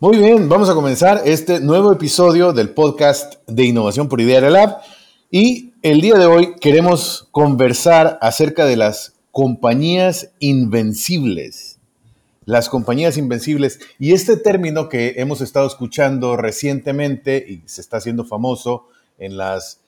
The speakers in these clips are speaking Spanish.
Muy bien, vamos a comenzar este nuevo episodio del podcast de innovación por Idearia Lab. Y el día de hoy queremos conversar acerca de las compañías invencibles. Las compañías invencibles. Y este término que hemos estado escuchando recientemente y se está haciendo famoso en las,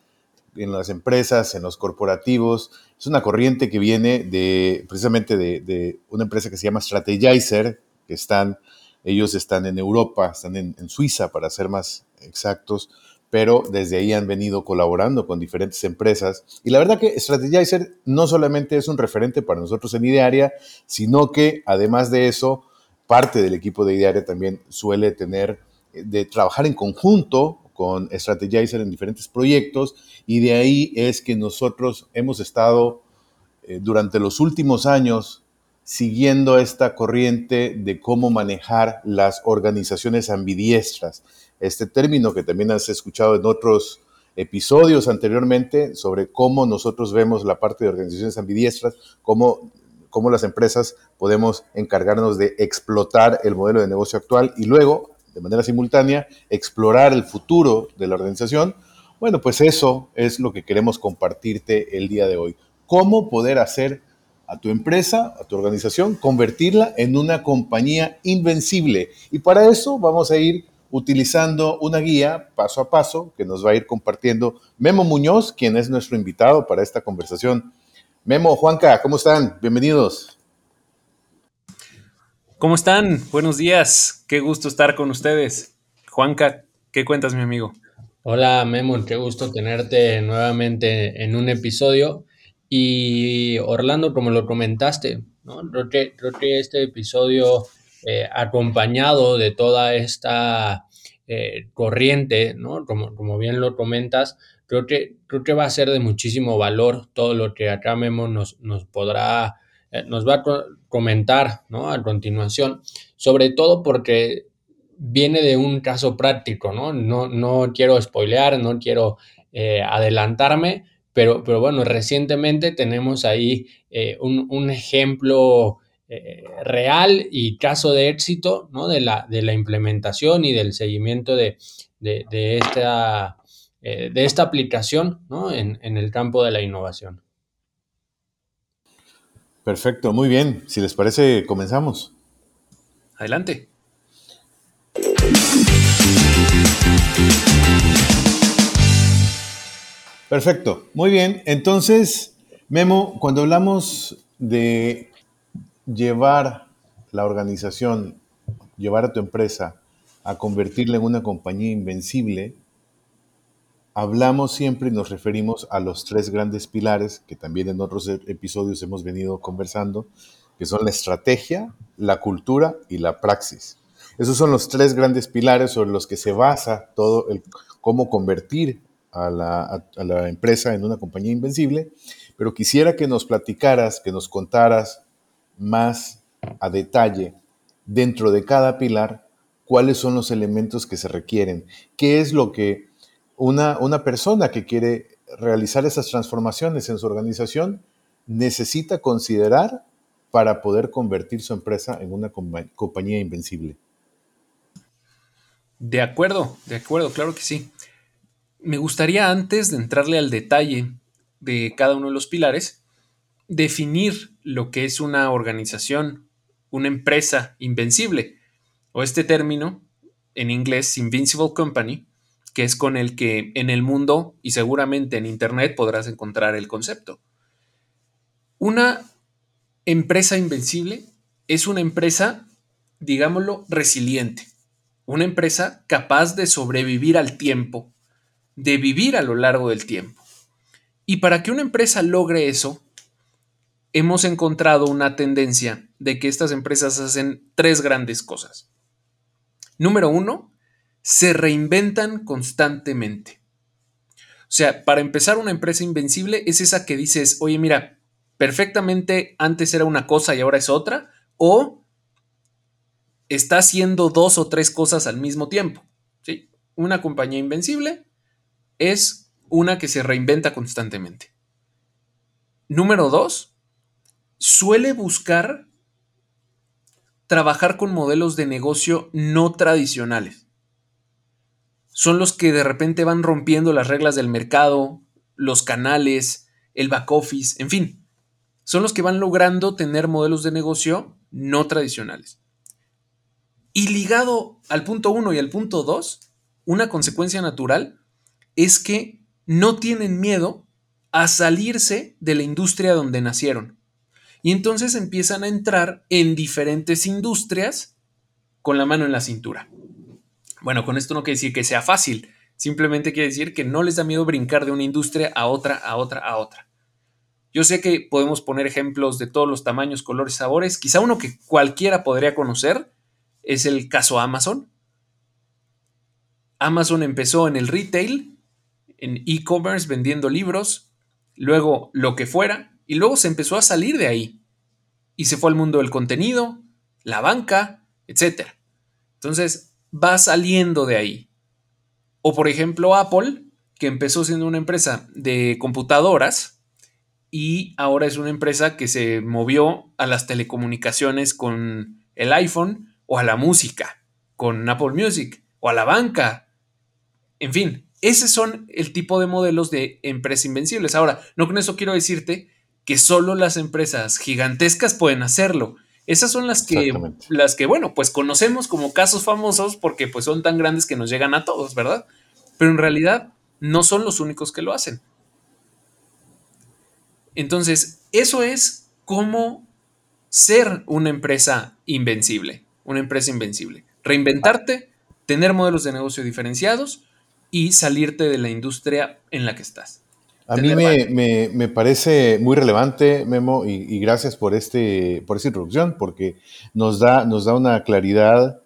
en las empresas, en los corporativos, es una corriente que viene de precisamente de, una empresa que se llama Strategizer, que están, ellos están en Europa, están en, Suiza para ser más exactos pero desde ahí han venido colaborando con diferentes empresas. Y la verdad que Strategizer no solamente es un referente para nosotros en Idearia, sino que además de eso, parte del equipo de Idearia también suele tener eh, de trabajar en conjunto con Strategizer en diferentes proyectos y de ahí es que nosotros hemos estado eh, durante los últimos años siguiendo esta corriente de cómo manejar las organizaciones ambidiestras este término que también has escuchado en otros episodios anteriormente sobre cómo nosotros vemos la parte de organizaciones ambidiestras, cómo, cómo las empresas podemos encargarnos de explotar el modelo de negocio actual y luego, de manera simultánea, explorar el futuro de la organización. Bueno, pues eso es lo que queremos compartirte el día de hoy. Cómo poder hacer a tu empresa, a tu organización, convertirla en una compañía invencible. Y para eso vamos a ir utilizando una guía paso a paso que nos va a ir compartiendo Memo Muñoz, quien es nuestro invitado para esta conversación. Memo, Juanca, ¿cómo están? Bienvenidos. ¿Cómo están? Buenos días. Qué gusto estar con ustedes. Juanca, ¿qué cuentas, mi amigo? Hola, Memo, qué gusto tenerte nuevamente en un episodio. Y Orlando, como lo comentaste, ¿no? creo, que, este episodio eh, acompañado de toda esta eh, corriente, ¿no? Como, como, bien lo comentas, creo que, creo que va a ser de muchísimo valor todo lo que acá Memo nos, nos podrá, eh, nos va a comentar, ¿no? A continuación, sobre todo porque viene de un caso práctico, ¿no? No, no quiero spoilear, no quiero adelantarme, pero, pero bueno, recientemente tenemos ahí un, un ejemplo eh, real y caso de éxito ¿no? de, la, de la implementación y del seguimiento de, esta, eh, de esta aplicación ¿no? en, en el campo de la innovación. Perfecto, muy bien. Si les parece, comenzamos. Adelante. Perfecto, muy bien. Entonces, Memo, cuando hablamos de llevar la organización, llevar a tu empresa a convertirla en una compañía invencible, hablamos siempre y nos referimos a los tres grandes pilares que también en otros e-, episodios hemos venido conversando, que son la estrategia, la cultura y la praxis. Esos son los tres grandes pilares sobre los que se basa todo el cómo convertir a la, a la empresa en una compañía invencible, pero quisiera que nos platicaras, que nos contaras más a detalle dentro de cada pilar cuáles son los elementos que se requieren, qué es lo que una, una persona que quiere realizar esas transformaciones en su organización necesita considerar para poder convertir su empresa en una compañía invencible. De acuerdo, de acuerdo, claro que sí. Me gustaría antes de entrarle al detalle de cada uno de los pilares, definir lo que es una organización, una empresa invencible, o este término en inglés Invincible Company, que es con el que en el mundo y seguramente en Internet podrás encontrar el concepto. Una empresa invencible es una empresa, digámoslo, resiliente, una empresa capaz de sobrevivir al tiempo, de vivir a lo largo del tiempo. Y para que una empresa logre eso, hemos encontrado una tendencia de que estas empresas hacen tres grandes cosas. Número uno, se reinventan constantemente. O sea, para empezar, una empresa invencible es esa que dices, oye, mira, perfectamente antes era una cosa y ahora es otra, o está haciendo dos o tres cosas al mismo tiempo. ¿sí? Una compañía invencible es una que se reinventa constantemente. Número dos, suele buscar trabajar con modelos de negocio no tradicionales. Son los que de repente van rompiendo las reglas del mercado, los canales, el back office, en fin. Son los que van logrando tener modelos de negocio no tradicionales. Y ligado al punto 1 y al punto 2, una consecuencia natural es que no tienen miedo a salirse de la industria donde nacieron. Y entonces empiezan a entrar en diferentes industrias con la mano en la cintura. Bueno, con esto no quiere decir que sea fácil, simplemente quiere decir que no les da miedo brincar de una industria a otra, a otra, a otra. Yo sé que podemos poner ejemplos de todos los tamaños, colores, sabores. Quizá uno que cualquiera podría conocer es el caso Amazon. Amazon empezó en el retail, en e-commerce, vendiendo libros, luego lo que fuera, y luego se empezó a salir de ahí. Y se fue al mundo del contenido, la banca, etc. Entonces, va saliendo de ahí. O por ejemplo, Apple, que empezó siendo una empresa de computadoras, y ahora es una empresa que se movió a las telecomunicaciones con el iPhone o a la música con Apple Music o a la banca. En fin, esos son el tipo de modelos de empresas invencibles. Ahora, no con eso quiero decirte que solo las empresas gigantescas pueden hacerlo. Esas son las que, las que, bueno, pues conocemos como casos famosos porque pues son tan grandes que nos llegan a todos, ¿verdad? Pero en realidad no son los únicos que lo hacen. Entonces, eso es cómo ser una empresa invencible, una empresa invencible. Reinventarte, tener modelos de negocio diferenciados y salirte de la industria en la que estás. A mí me, parece muy relevante, Memo, y, gracias por, este, por esta introducción, porque nos da, nos da una claridad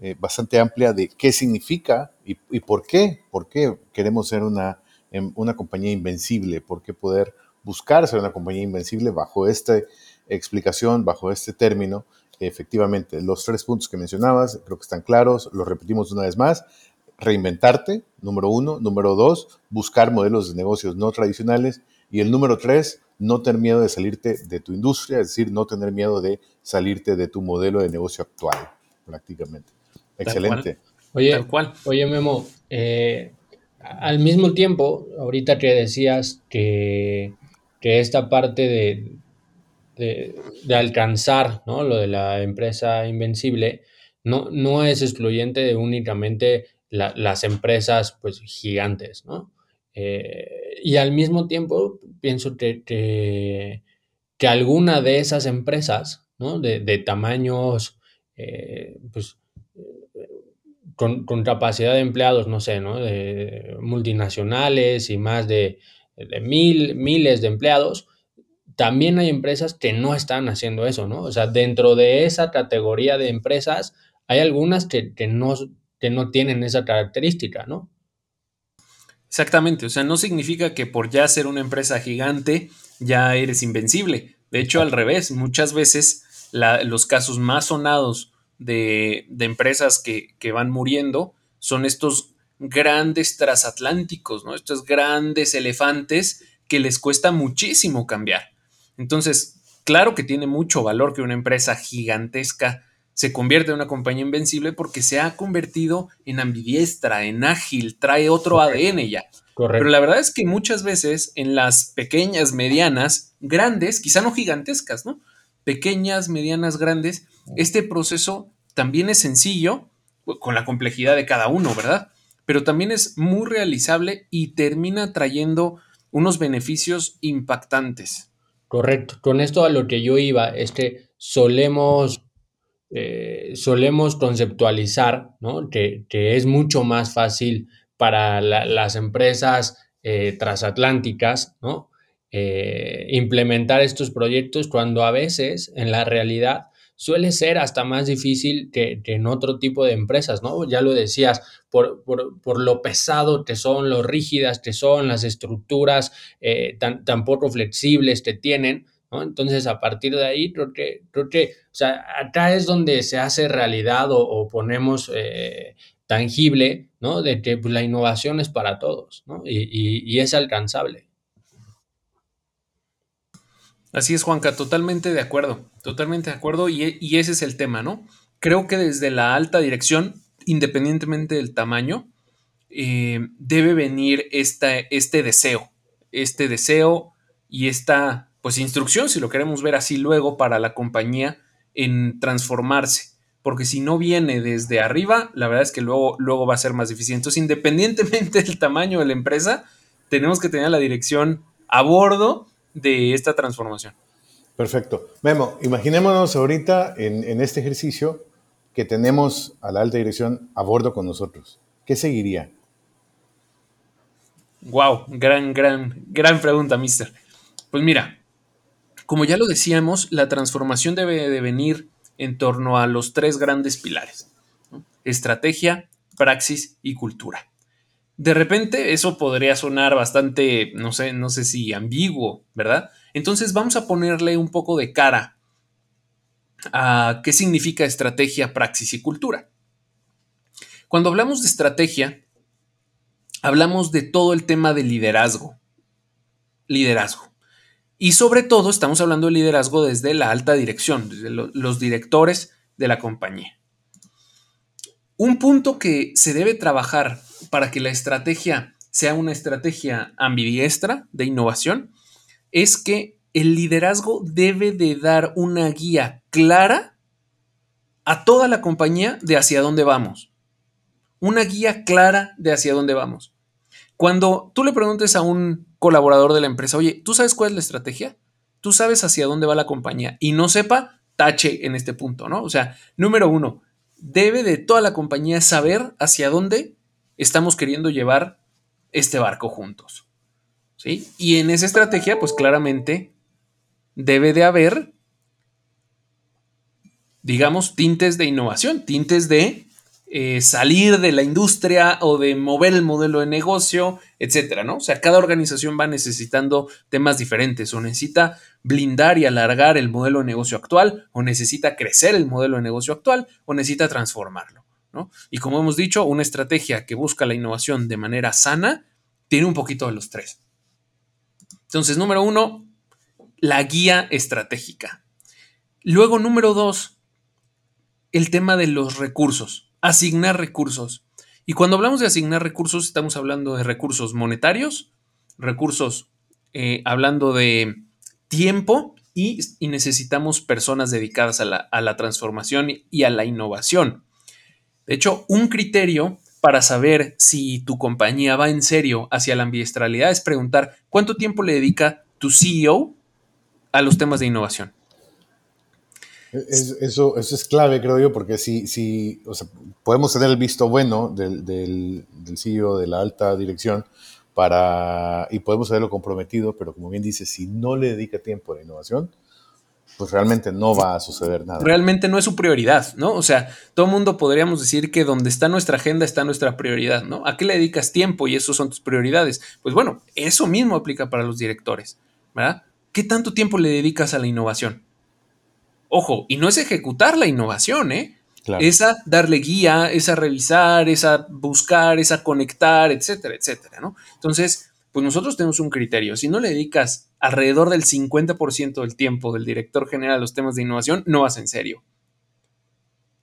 eh, bastante amplia de qué significa y, por qué, por qué queremos ser una, em, una compañía invencible, por qué poder buscar ser una compañía invencible bajo esta explicación, bajo este término. Efectivamente, los tres puntos que mencionabas creo que están claros, los repetimos una vez más. Reinventarte, número uno. Número dos, buscar modelos de negocios no tradicionales. Y el número tres, no tener miedo de salirte de tu industria, es decir, no tener miedo de salirte de tu modelo de negocio actual, prácticamente. Excelente. Oye, oye, Memo, eh, al mismo tiempo, ahorita que decías que que esta parte de, de, alcanzar ¿no? lo de la empresa invencible no, no es excluyente de únicamente las empresas pues, gigantes. ¿no? Eh, y al mismo tiempo pienso que, que, alguna de esas empresas ¿no? de, de tamaños eh, pues, con, con, capacidad de empleados, no sé, ¿no? de multinacionales y más de de mil, miles de empleados, también hay empresas que no están haciendo eso, ¿no? O sea, dentro de esa categoría de empresas hay algunas que, no, que no tienen esa característica, ¿no? Exactamente, o sea, no significa que por ya ser una empresa gigante ya eres invencible. De hecho, al revés, muchas veces los casos más sonados de, empresas que, que, van muriendo son estos grandes transatlánticos, ¿no? Estos grandes elefantes que les cuesta muchísimo cambiar. Entonces, claro que tiene mucho valor que una empresa gigantesca se convierta en una compañía invencible porque se ha convertido en ambidiestra, en ágil, trae otro ADN ya. Pero la verdad es que muchas veces en las pequeñas, medianas, grandes, quizá no gigantescas, ¿no? Pequeñas, medianas, grandes, este proceso también es sencillo, con la complejidad de cada uno, ¿verdad? pero también es muy realizable y termina trayendo unos beneficios impactantes. Correcto. Con esto a lo que yo iba es que solemos, eh, solemos conceptualizar ¿no? que, es mucho más fácil para las empresas eh, transatlánticas ¿no? eh, implementar estos proyectos cuando a veces en la realidad suele ser hasta más difícil que, en otro tipo de empresas, ¿no? Ya lo decías, por, lo pesado que son, lo rígidas que son, las estructuras eh, tan, poco flexibles que tienen, Entonces, a partir de ahí, creo que, creo que, o sea, acá es donde se hace realidad o, ponemos eh, tangible, ¿no? De que pues, la innovación es para todos, ¿no? y es alcanzable. Así es, Juanca, totalmente de acuerdo, totalmente de acuerdo y, ese es el tema, ¿no? Creo que desde la alta dirección, independientemente del tamaño, eh, debe venir esta, este deseo, este deseo y esta, pues, instrucción, si lo queremos ver así luego, para la compañía en transformarse. Porque si no viene desde arriba, la verdad es que luego, luego va a ser más difícil. Entonces, independientemente del tamaño de la empresa, tenemos que tener la dirección a bordo de esta transformación. Perfecto. Memo, imaginémonos ahorita en, este ejercicio que tenemos a la alta dirección a bordo con nosotros. ¿Qué seguiría? Wow, gran, gran, gran pregunta, mister. Pues mira, como ya lo decíamos, la transformación debe de venir en torno a los tres grandes pilares. Estrategia, praxis y cultura. De repente eso podría sonar bastante, no sé, no sé si ambiguo, ¿verdad? Entonces vamos a ponerle un poco de cara a qué significa estrategia, praxis y cultura. Cuando hablamos de estrategia, hablamos de todo el tema de liderazgo. Liderazgo. Y sobre todo estamos hablando de liderazgo desde la alta dirección, desde los directores de la compañía. Un punto que se debe trabajar para que la estrategia sea una estrategia ambidiestra de innovación es que el liderazgo debe de dar una guía clara a toda la compañía de hacia dónde vamos. Una guía clara de hacia dónde vamos. Cuando tú le preguntes a un colaborador de la empresa, oye, ¿tú sabes cuál es la estrategia? ¿Tú sabes hacia dónde va la compañía? Y no sepa, tache en este punto, ¿no? O sea, número uno, debe de toda la compañía saber hacia dónde estamos queriendo llevar este barco juntos. ¿sí? Y en esa estrategia, pues claramente debe de haber, digamos, tintes de innovación, tintes de eh, salir de la industria o de mover el modelo de negocio, etcétera, ¿no? O sea, cada organización va necesitando temas diferentes o necesita blindar y alargar el modelo de negocio actual o necesita crecer el modelo de negocio actual o necesita transformarlo. Y como hemos dicho, una estrategia que busca la innovación de manera sana tiene un poquito de los tres. Entonces, número uno, la guía estratégica. Luego, número dos, el tema de los recursos, asignar recursos. Y cuando hablamos de asignar recursos, estamos hablando de recursos monetarios, recursos eh, hablando de tiempo y, necesitamos personas dedicadas a la, a la transformación y a la innovación. De hecho, un criterio para saber si tu compañía va en serio hacia la ambiestralidad es preguntar cuánto tiempo le dedica tu CEO a los temas de innovación. Eso, eso, es clave, creo yo, porque si, si podemos tener el visto bueno del, del, CEO de la alta dirección para, y podemos haberlo comprometido, pero como bien dice, si no le dedica tiempo a la innovación, pues realmente no va a suceder nada. Realmente no es su prioridad, ¿no? O sea, todo mundo podríamos decir que donde está nuestra agenda está nuestra prioridad, ¿no? ¿A qué le dedicas tiempo y eso son tus prioridades? Pues bueno, eso mismo aplica para los directores, ¿verdad? ¿Qué tanto tiempo le dedicas a la innovación? Ojo, y no es ejecutar la innovación, ¿eh? Claro. Es a darle guía, es a revisar, es a buscar, es a conectar, etcétera, etcétera, ¿no? Entonces, pues nosotros tenemos un criterio. Si no le dedicas alrededor del 50% del tiempo del director general a los temas de innovación, no vas en serio.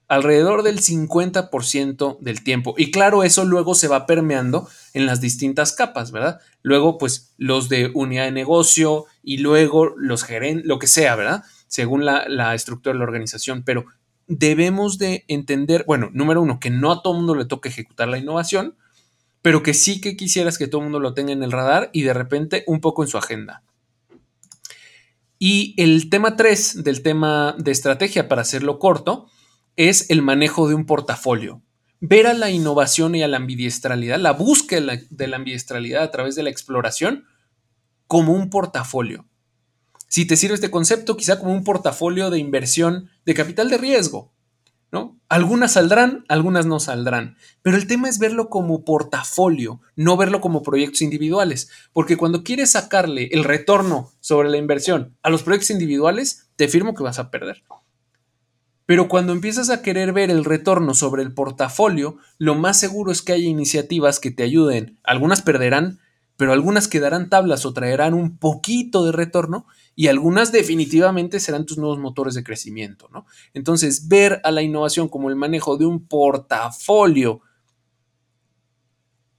Alrededor del 50% del tiempo. Y claro, eso luego se va permeando en las distintas capas, ¿verdad? Luego, pues los de unidad de negocio y luego los gerentes, lo que sea, ¿verdad? Según la, la estructura de la organización. Pero debemos de entender, bueno, número uno, que no a todo mundo le toca ejecutar la innovación, pero que sí que quisieras que todo el mundo lo tenga en el radar y de repente un poco en su agenda. Y el tema 3 del tema de estrategia, para hacerlo corto, es el manejo de un portafolio. Ver a la innovación y a la ambidiestralidad, la búsqueda de la ambidiestralidad a través de la exploración, como un portafolio. Si te sirve este concepto, quizá como un portafolio de inversión de capital de riesgo. ¿no? Algunas saldrán, algunas no saldrán, pero el tema es verlo como portafolio, no verlo como proyectos individuales, porque cuando quieres sacarle el retorno sobre la inversión a los proyectos individuales, te firmo que vas a perder. Pero cuando empiezas a querer ver el retorno sobre el portafolio, lo más seguro es que haya iniciativas que te ayuden. Algunas perderán, pero algunas quedarán tablas o traerán un poquito de retorno y algunas definitivamente serán tus nuevos motores de crecimiento, ¿no? Entonces, ver a la innovación como el manejo de un portafolio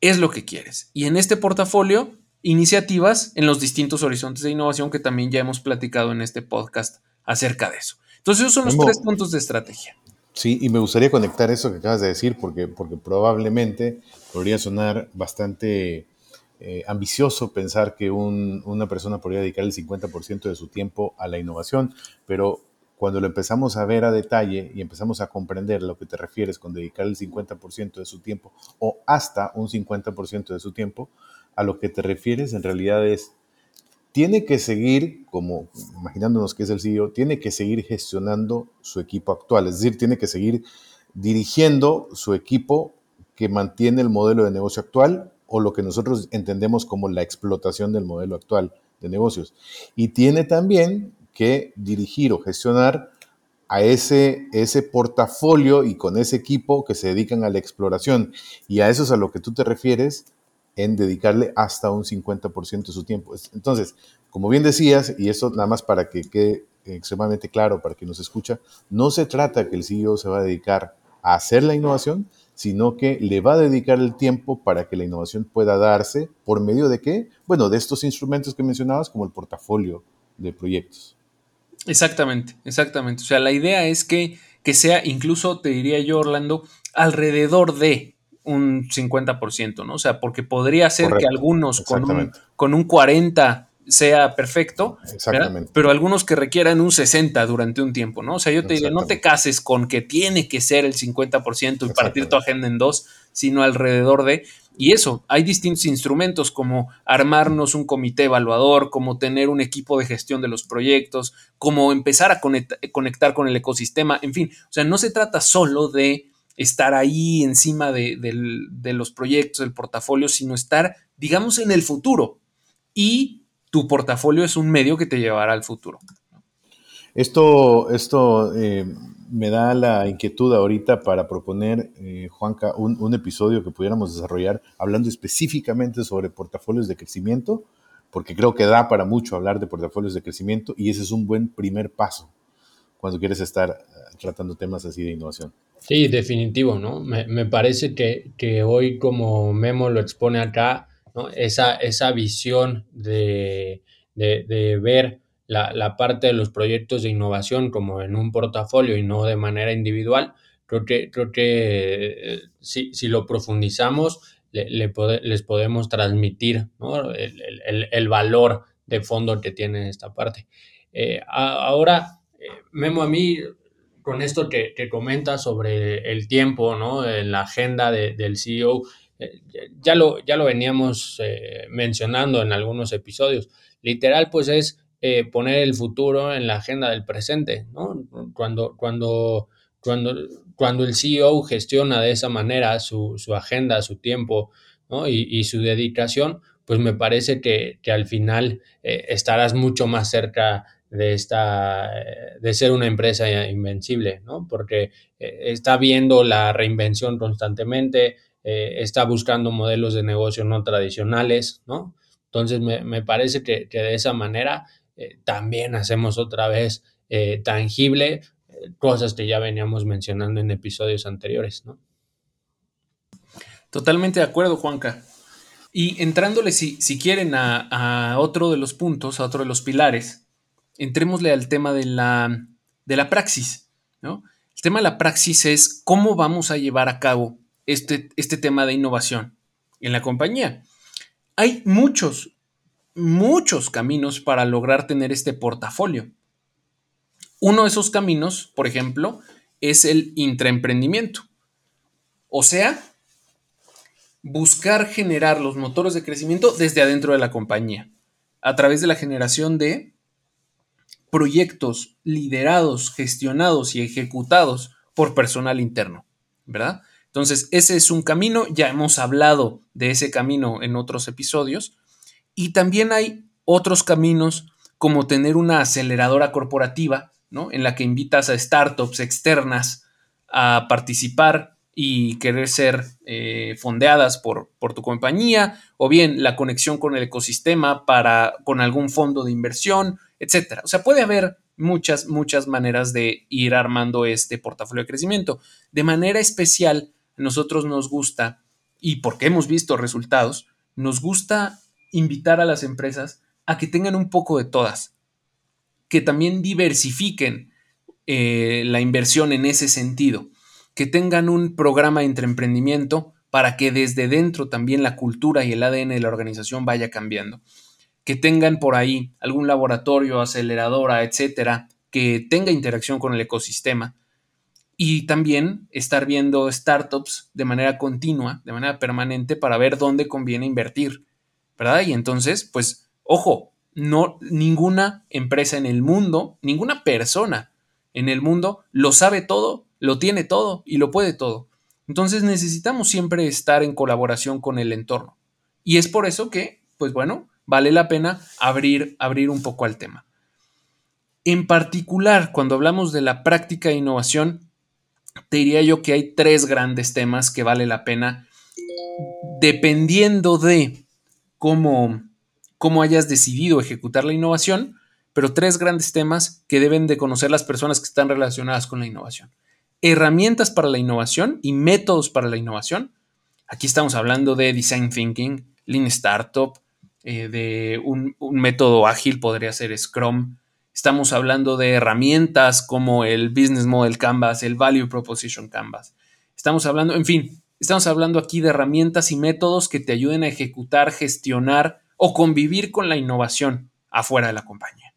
es lo que quieres. Y en este portafolio, iniciativas en los distintos horizontes de innovación que también ya hemos platicado en este podcast acerca de eso. Entonces, esos son los tres puntos de estrategia. Sí, y me gustaría conectar eso que acabas de decir, porque, porque probablemente podría sonar bastante eh, ambicioso pensar que una persona podría dedicar el 50% de su tiempo a la innovación, pero cuando lo empezamos a ver a detalle y empezamos a comprender lo que te refieres con dedicar el 50% de su tiempo o hasta un 50% de su tiempo, a lo que te refieres en realidad es tiene que seguir, como imaginándonos que es el CEO, tiene que seguir gestionando su equipo actual, es decir, tiene que seguir dirigiendo su equipo que mantiene el modelo de negocio actual o lo que nosotros entendemos como la explotación del modelo actual de negocios. Y tiene también que dirigir o gestionar a ese, ese portafolio y con ese equipo que se dedican a la exploración. Y a eso es a lo que tú te refieres en dedicarle hasta un 50% de su tiempo. Entonces, como bien decías, y eso nada más para que quede extremadamente claro para quien nos escucha, no se trata que el CEO se va a dedicar a hacer la innovación, sino que le va a dedicar el tiempo para que la innovación pueda darse por medio de qué? Bueno, de estos instrumentos que mencionabas como el portafolio de proyectos. Exactamente, exactamente. O sea, la idea es que, que sea, incluso te diría yo, Orlando, alrededor de, un 50%, ¿no? O sea, porque podría ser que algunos con un, con un 40 sea perfecto, pero algunos que requieran un 60 durante un tiempo, ¿no? O sea, yo te diría, no te cases con que tiene que ser el 50% y partir tu agenda en dos, sino alrededor de... Y eso, hay distintos instrumentos como armarnos un comité evaluador, como tener un equipo de gestión de los proyectos, como empezar a conectar con el ecosistema, en fin, o sea, no se trata solo de estar ahí encima de, los proyectos, del portafolio, sino estar, digamos, en el futuro. Y tu portafolio es un medio que te llevará al futuro. Esto, esto eh, me da la inquietud ahorita para proponer, eh, Juanca, un, un, episodio que pudiéramos desarrollar hablando específicamente sobre portafolios de crecimiento, porque creo que da para mucho hablar de portafolios de crecimiento y ese es un buen primer paso cuando quieres estar eh, tratando temas así de innovación. Sí, definitivo, ¿no? Me, parece que, hoy como Memo lo expone acá, esa, esa visión de, ver la, parte de los proyectos de innovación como en un portafolio y no de manera individual, creo que, creo que eh, si, lo profundizamos, le, les podemos transmitir el, valor de fondo que tiene esta parte. Eh, ahora, eh, Memo, a mí con esto que, que comentas sobre el tiempo, ¿no? La agenda del CEO, ya, lo, ya lo veníamos eh, mencionando en algunos episodios. Literal, pues es eh, poner el futuro en la agenda del presente. Cuando, cuando, cuando, cuando el CEO gestiona de esa manera su, agenda, su tiempo, y, su dedicación, pues me parece que, que al final estarás mucho más cerca de, esta, de ser una empresa invencible, ¿no? Porque eh, está viendo la reinvención constantemente, eh, está buscando modelos de negocio no tradicionales, ¿no? Entonces me, parece que, de esa manera eh, también hacemos otra vez tangible cosas que ya veníamos mencionando en episodios anteriores, ¿no? Totalmente de acuerdo, Juanca. Y entrándole, si, si quieren, a, a, otro de los puntos, a otro de los pilares, entrémosle al tema de la, de la praxis. ¿no? El tema de la praxis es cómo vamos a llevar a cabo este, este tema de innovación en la compañía. Hay muchos, muchos caminos para lograr tener este portafolio. Uno de esos caminos, por ejemplo, es el intraemprendimiento. O sea, buscar generar los motores de crecimiento desde adentro de la compañía. a través de la generación de proyectos liderados, gestionados y ejecutados por personal interno, ¿verdad? Entonces, ese es un camino, ya hemos hablado de ese camino en otros episodios, y también hay otros caminos como tener una aceleradora corporativa, ¿no? En la que invitas a startups externas a participar y querer ser eh, fondeadas por, por, tu compañía, o bien la conexión con el ecosistema para, con algún fondo de inversión, etcétera. O sea, puede haber muchas, muchas maneras de ir armando este portafolio de crecimiento. De manera especial, a nosotros nos gusta, y porque hemos visto resultados, nos gusta invitar a las empresas a que tengan un poco de todas, que también diversifiquen eh, la inversión en ese sentido que tengan un programa de emprendimiento para que desde dentro también la cultura y el ADN de la organización vaya cambiando. Que tengan por ahí algún laboratorio, aceleradora, etcétera, que tenga interacción con el ecosistema. Y también estar viendo startups de manera continua, de manera permanente, para ver dónde conviene invertir. ¿Verdad? Y entonces, pues, ojo, no, ninguna empresa en el mundo, ninguna persona en el mundo lo sabe todo lo tiene todo y lo puede todo. Entonces necesitamos siempre estar en colaboración con el entorno. Y es por eso que, pues bueno, vale la pena abrir, abrir un poco al tema. En particular, cuando hablamos de la práctica de innovación, te diría yo que hay tres grandes temas que vale la pena, dependiendo de cómo, cómo hayas decidido ejecutar la innovación, pero tres grandes temas que deben de conocer las personas que están relacionadas con la innovación herramientas para la innovación y métodos para la innovación. Aquí estamos hablando de design thinking, lean startup, eh, de un, método ágil, podría ser Scrum. Estamos hablando de herramientas como el Business Model Canvas, el Value Proposition Canvas. Estamos hablando, en fin, estamos hablando aquí de herramientas y métodos que te ayuden a ejecutar, gestionar o convivir con la innovación afuera de la compañía.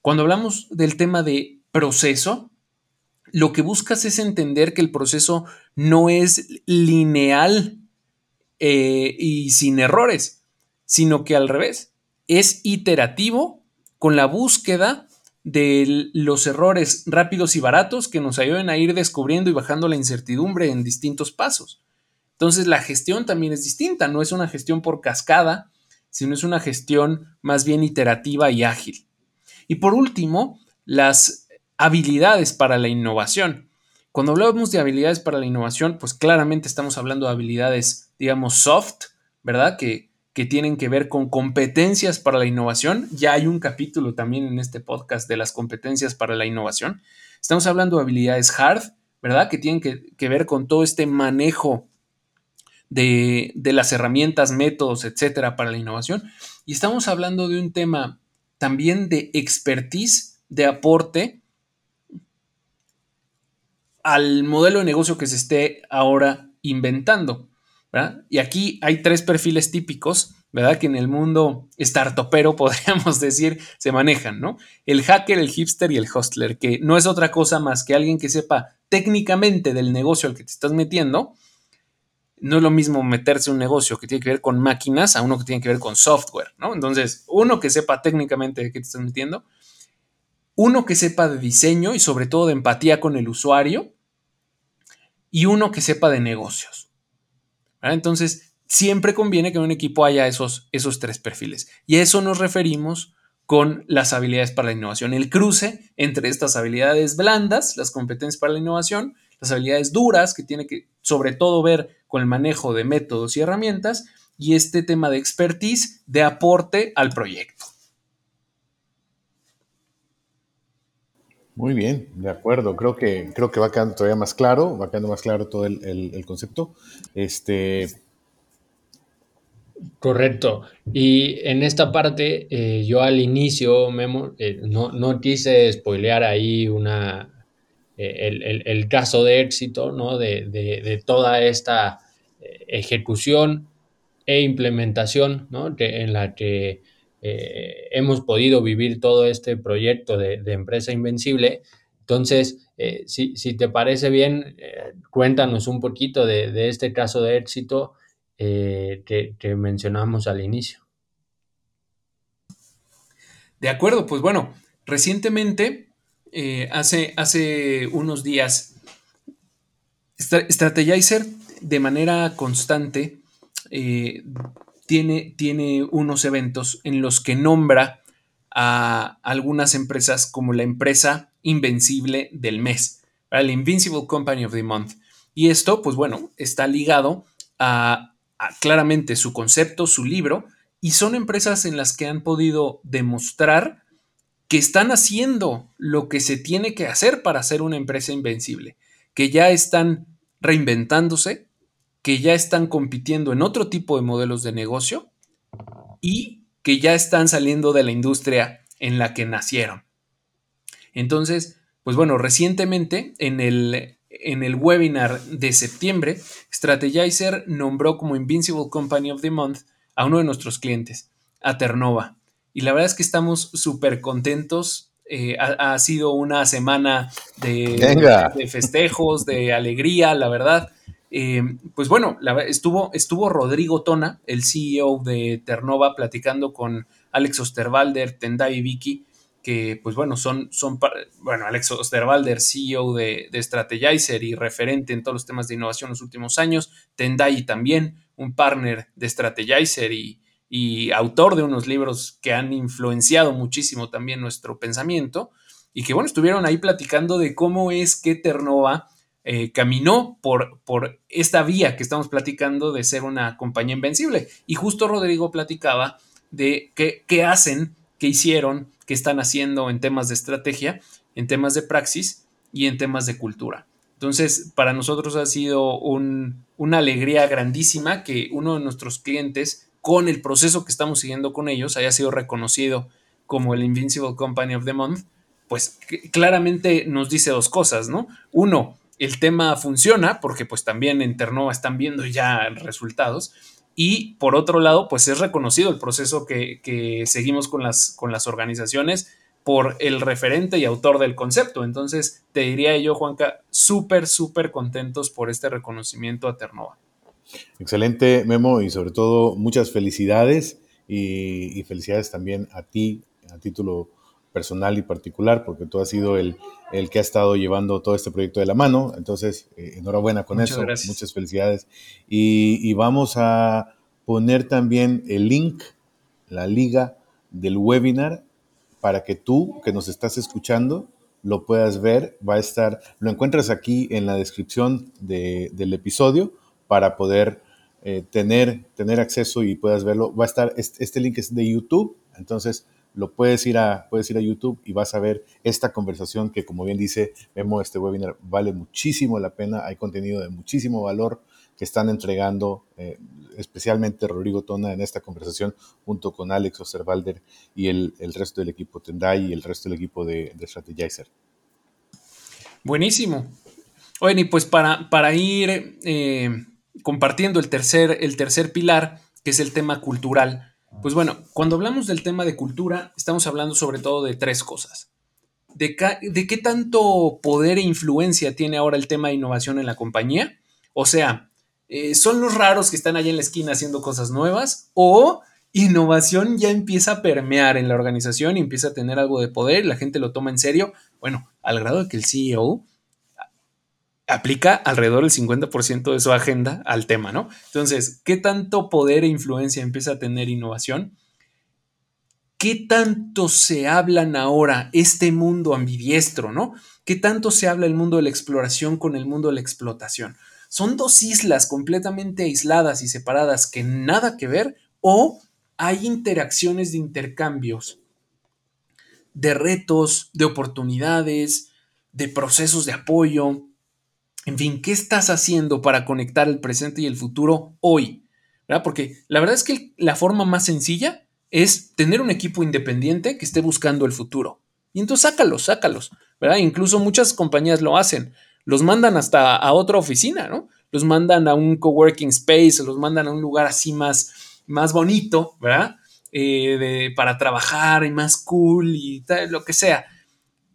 Cuando hablamos del tema de proceso, lo que buscas es entender que el proceso no es lineal eh, y sin errores, sino que al revés, es iterativo con la búsqueda de los errores rápidos y baratos que nos ayuden a ir descubriendo y bajando la incertidumbre en distintos pasos. Entonces la gestión también es distinta, no es una gestión por cascada, sino es una gestión más bien iterativa y ágil. Y por último, las habilidades para la innovación. Cuando hablamos de habilidades para la innovación, pues claramente estamos hablando de habilidades, digamos, soft, ¿verdad? Que, que tienen que ver con competencias para la innovación. Ya hay un capítulo también en este podcast de las competencias para la innovación. Estamos hablando de habilidades hard, ¿verdad? Que tienen que, ver con todo este manejo de, de, las herramientas, métodos, etcétera, para la innovación. Y estamos hablando de un tema también de expertise, de aporte al modelo de negocio que se esté ahora inventando. Y aquí hay tres perfiles típicos, ¿verdad? Que en el mundo startupero, podríamos decir, se manejan, ¿no? El hacker, el hipster y el hostler, que no es otra cosa más que alguien que sepa técnicamente del negocio al que te estás metiendo. No es lo mismo meterse un negocio que tiene que ver con máquinas a uno que tiene que ver con software, ¿no? Entonces, uno que sepa técnicamente de qué te estás metiendo uno que sepa de diseño y sobre todo de empatía con el usuario y uno que sepa de negocios. Entonces, siempre conviene que en un equipo haya esos, esos tres perfiles. Y a eso nos referimos con las habilidades para la innovación. El cruce entre estas habilidades blandas, las competencias para la innovación, las habilidades duras, que tiene que sobre todo ver con el manejo de métodos y herramientas, y este tema de expertise de aporte al proyecto. Muy bien, de acuerdo. Creo que, creo que va quedando todavía más claro, va quedando más claro todo el, concepto. Este... Correcto. Y en esta parte, eh, yo al inicio, Memo, eh, no, no, quise spoilear ahí una, eh, el, caso de éxito ¿no? de, de toda esta ejecución e implementación ¿no? en la que eh, hemos podido vivir todo este proyecto de, empresa invencible. Entonces, eh, si, te parece bien, eh, cuéntanos un poquito de, este caso de éxito que, mencionamos al inicio. De acuerdo, pues bueno, recientemente, hace, hace unos días, Strategizer de manera constante tiene, tiene unos eventos en los que nombra a algunas empresas como la empresa invencible del mes, el Invincible Company of the Month. Y esto, pues bueno, está ligado a, claramente su concepto, su libro, y son empresas en las que han podido demostrar que están haciendo lo que se tiene que hacer para ser una empresa invencible, que ya están reinventándose, que ya están compitiendo en otro tipo de modelos de negocio y que ya están saliendo de la industria en la que nacieron. Entonces, pues bueno, recientemente en el, en el webinar de septiembre, Strategizer nombró como Invincible Company of the Month a uno de nuestros clientes, a Ternova. Y la verdad es que estamos súper contentos. Eh, ha, sido una semana de, de, festejos, de alegría, la verdad. Eh, pues bueno, estuvo, estuvo Rodrigo Tona, el CEO de Ternova, platicando con Alex Osterwalder, Tendai Vicky, que pues bueno, son, son bueno, Alex Osterwalder, CEO de, de Strategizer y referente en todos los temas de innovación en los últimos años, Tendai también, un partner de Strategizer y, y autor de unos libros que han influenciado muchísimo también nuestro pensamiento, y que bueno, estuvieron ahí platicando de cómo es que Ternova eh, caminó por, por esta vía que estamos platicando de ser una compañía invencible. Y justo Rodrigo platicaba de qué, qué hacen, qué hicieron, qué están haciendo en temas de estrategia, en temas de praxis y en temas de cultura. Entonces, para nosotros ha sido una alegría grandísima que uno de nuestros clientes, con el proceso que estamos siguiendo con ellos, haya sido reconocido como el Invincible Company of the Month, pues claramente nos dice dos cosas, ¿no? Uno, el tema funciona, porque pues también en Ternova están viendo ya resultados. Y por otro lado, pues es reconocido el proceso que, seguimos con las, con las organizaciones por el referente y autor del concepto. Entonces, te diría yo, Juanca, súper, súper contentos por este reconocimiento a Ternova. Excelente, Memo, y sobre todo muchas felicidades y, y felicidades también a ti a título personal y particular, porque tú has sido el, el que ha estado llevando todo este proyecto de la mano. Entonces, eh, enhorabuena con eso. Muchas felicidades. Y, vamos a poner también el link, la liga del webinar, para que tú, que nos estás escuchando, lo puedas ver. Va a estar, lo encuentras aquí en la descripción del episodio para poder eh, tener, tener acceso y puedas verlo. Va a estar, este, este link es de YouTube, entonces lo puedes ir a, puedes ir a YouTube y vas a ver esta conversación que, como bien dice Memo, este webinar vale muchísimo la pena. Hay contenido de muchísimo valor que están entregando, eh, especialmente Rodrigo Tona en esta conversación, junto con Alex Osterwalder y el, resto del equipo Tendai y el resto del equipo de, de Strategizer. Buenísimo. Oye, y pues para, para ir eh, compartiendo el tercer, el tercer pilar, que es el tema cultural, pues bueno, cuando hablamos del tema de cultura, estamos hablando sobre todo de tres cosas. De, qué tanto poder e influencia tiene ahora el tema de innovación en la compañía? O sea, eh, ¿son los raros que están allá en la esquina haciendo cosas nuevas? ¿O innovación ya empieza a permear en la organización y empieza a tener algo de poder la gente lo toma en serio? Bueno, al grado de que el CEO aplica alrededor del 50% de su agenda al tema, ¿no? Entonces, ¿qué tanto poder e influencia empieza a tener innovación? ¿Qué tanto se hablan ahora este mundo ambidiestro, ¿no? ¿Qué tanto se habla el mundo de la exploración con el mundo de la explotación? ¿Son dos islas completamente aisladas y separadas que nada que ver o hay interacciones de intercambios, de retos, de oportunidades, de procesos de apoyo, en fin, ¿qué estás haciendo para conectar el presente y el futuro hoy? Porque la verdad es que la forma más sencilla es tener un equipo independiente que esté buscando el futuro. Y entonces sácalos, sácalos. Incluso muchas compañías lo hacen. Los mandan hasta a otra oficina, ¿no? Los mandan a un coworking space, los mandan a un lugar así más, más bonito, ¿verdad? Eh, para trabajar y más cool y lo que sea.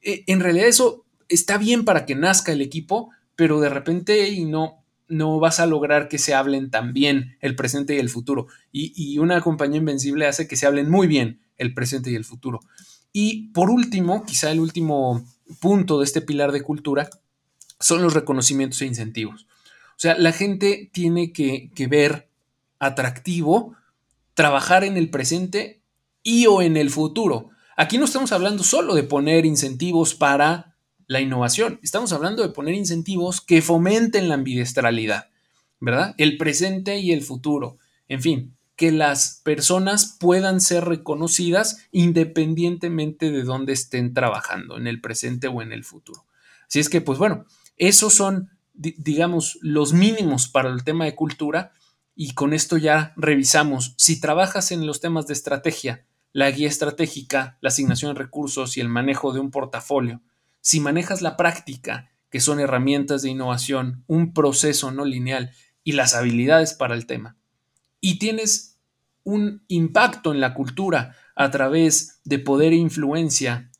Eh, en realidad eso está bien para que nazca el equipo, pero de repente y no, no vas a lograr que se hablen tan bien el presente y el futuro. Y, una compañía invencible hace que se hablen muy bien el presente y el futuro. Y por último, quizá el último punto de este pilar de cultura, son los reconocimientos e incentivos. O sea, la gente tiene que, que ver atractivo trabajar en el presente y o en el futuro. Aquí no estamos hablando solo de poner incentivos para la innovación, estamos hablando de poner incentivos que fomenten la ambidiestralidad, ¿verdad? El presente y el futuro. En fin, que las personas puedan ser reconocidas independientemente de dónde estén trabajando, en el presente o en el futuro. Así es que, pues bueno, esos son, digamos, los mínimos para el tema de cultura y con esto ya revisamos si trabajas en los temas de estrategia, la guía estratégica, la asignación de recursos y el manejo de un portafolio, si manejas la práctica, que son herramientas de innovación, un proceso no lineal y las habilidades para el tema, y tienes un impacto en la cultura a través de poder e influencia,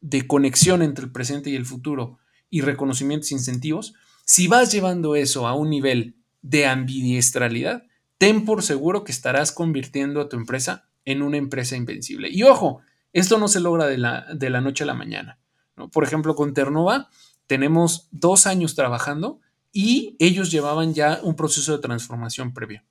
de conexión entre el presente y el futuro y reconocimientos e incentivos, si vas llevando eso a un nivel de ambidiestralidad, ten por seguro que estarás convirtiendo a tu empresa en una empresa invencible. Y ojo, esto no se logra de la, de la noche a la mañana. Por ejemplo, con Ternova tenemos dos años trabajando y ellos llevaban ya un proceso de transformación previo.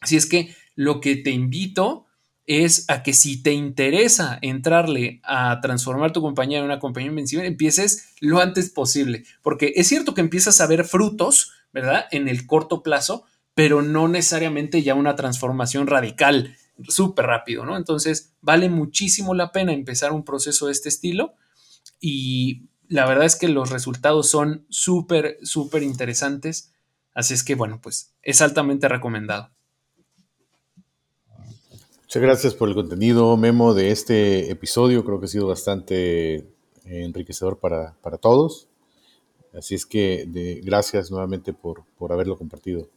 Así es que lo que te invito es a que si te interesa entrarle a transformar tu compañía en una compañía invencible, empieces lo antes posible, porque es cierto que empiezas a ver frutos, ¿verdad? En el corto plazo, pero no necesariamente ya una transformación radical súper rápido, ¿no? Entonces, vale muchísimo la pena empezar un proceso de este estilo y la verdad es que los resultados son súper, súper interesantes. Así es que, bueno, pues es altamente recomendado. Muchas gracias por el contenido, Memo, de este episodio. Creo que ha sido bastante enriquecedor para, todos. Así es que gracias nuevamente por, haberlo compartido.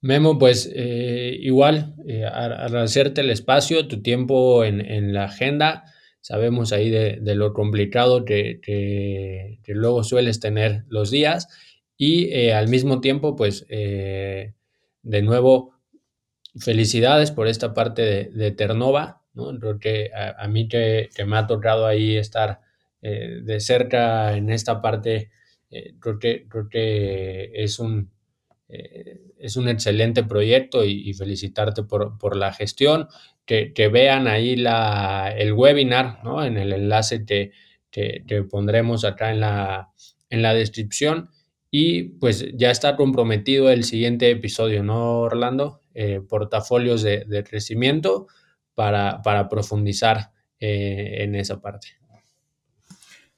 Memo, pues eh, igual, eh, agradecerte el espacio, tu tiempo en, la agenda. Sabemos ahí de, lo complicado que, que, luego sueles tener los días y eh, al mismo tiempo, pues de nuevo, felicidades por esta parte de, de Ternova, ¿no? Que a, mí que, me ha tocado ahí estar eh, de cerca en esta parte, eh, creo, que, creo que es un, eh, es un excelente proyecto y, felicitarte por, la gestión. Que, vean ahí la, el webinar, ¿no? En el enlace que, que, pondremos acá en la, en la descripción. Y pues ya está comprometido el siguiente episodio, ¿no, Orlando? Eh, portafolios de, crecimiento para, para profundizar eh, en esa parte.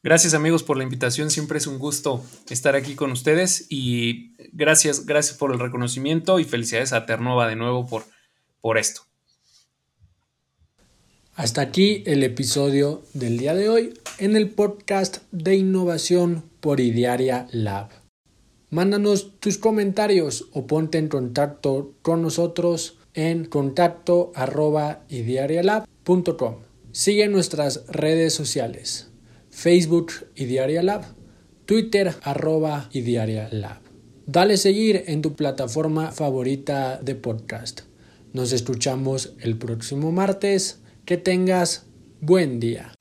Gracias amigos por la invitación, siempre es un gusto estar aquí con ustedes y gracias, gracias por el reconocimiento y felicidades a Ternova de nuevo por, por esto. Hasta aquí el episodio del día de hoy en el podcast de innovación por Idiaria Lab. Mándanos tus comentarios o ponte en contacto con nosotros en contacto arroba Sigue nuestras redes sociales, Facebook Lab, Twitter arroba Lab. Dale seguir en tu plataforma favorita de podcast. Nos escuchamos el próximo martes. Que tengas buen día.